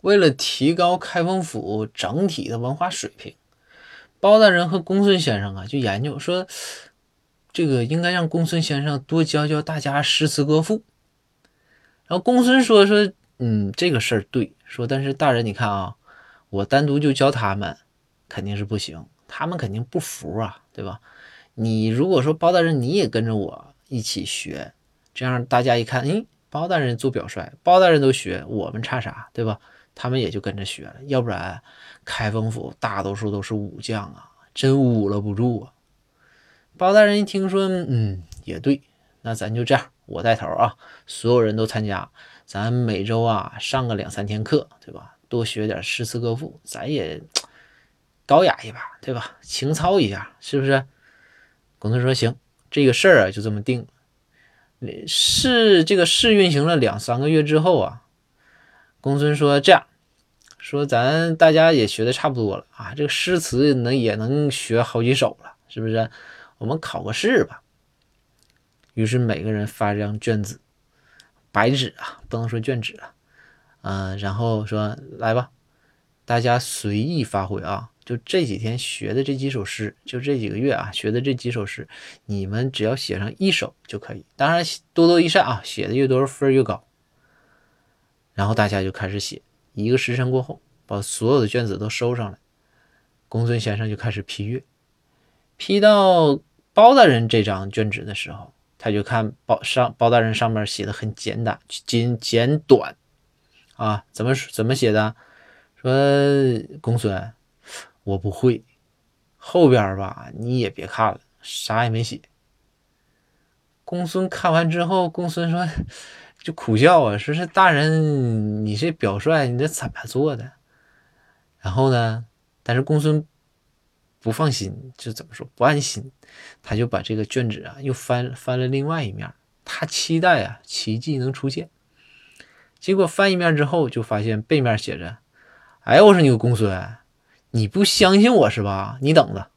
为了提高开封府整体的文化水平，包大人和公孙先生啊就研究说，这个应该让公孙先生多教教大家诗词歌赋。然后公孙说说，嗯，这个事儿对，说但是大人你看啊，我单独就教他们肯定是不行，他们肯定不服啊，对吧？你如果说包大人你也跟着我一起学，这样大家一看，哎，包大人做表率，包大人都学，我们差啥，对吧？他们也就跟着学了，要不然开封府大多数都是武将啊，真捂了不住啊。包大人一听说，嗯，也对，那咱就这样，我带头啊，所有人都参加，咱每周啊上个两三天课，对吧？多学点诗词歌赋，咱也高雅一把，对吧？情操一下，是不是？公孙说行，这个事儿啊就这么定了。试这个试运行了两三个月之后啊，公孙说这样。说咱大家也学的差不多了啊，这个诗词能也能学好几首了，是不是？我们考个试吧。于是每个人发这张卷子，白纸啊，不能说卷纸了，嗯，然后说来吧，大家随意发挥啊，就这几天学的这几首诗，就这几个月啊学的这几首诗，你们只要写上一首就可以，当然多多益善啊，写的越多分越高。然后大家就开始写。一个时辰过后，把所有的卷子都收上来，公孙先生就开始批阅。批到包大人这张卷纸的时候，他就看包上包大人上面写的很简单、简简短啊，怎么怎么写的？说公孙，我不会，后边吧你也别看了，啥也没写。公孙看完之后，公孙说。就苦笑啊，说是大人，你这表率你这怎么做的？然后呢，但是公孙不放心，就怎么说不安心，他就把这个卷纸啊又翻翻了另外一面，他期待啊奇迹能出现。结果翻一面之后，就发现背面写着：“哎，我说你个公孙，你不相信我是吧？你等着。”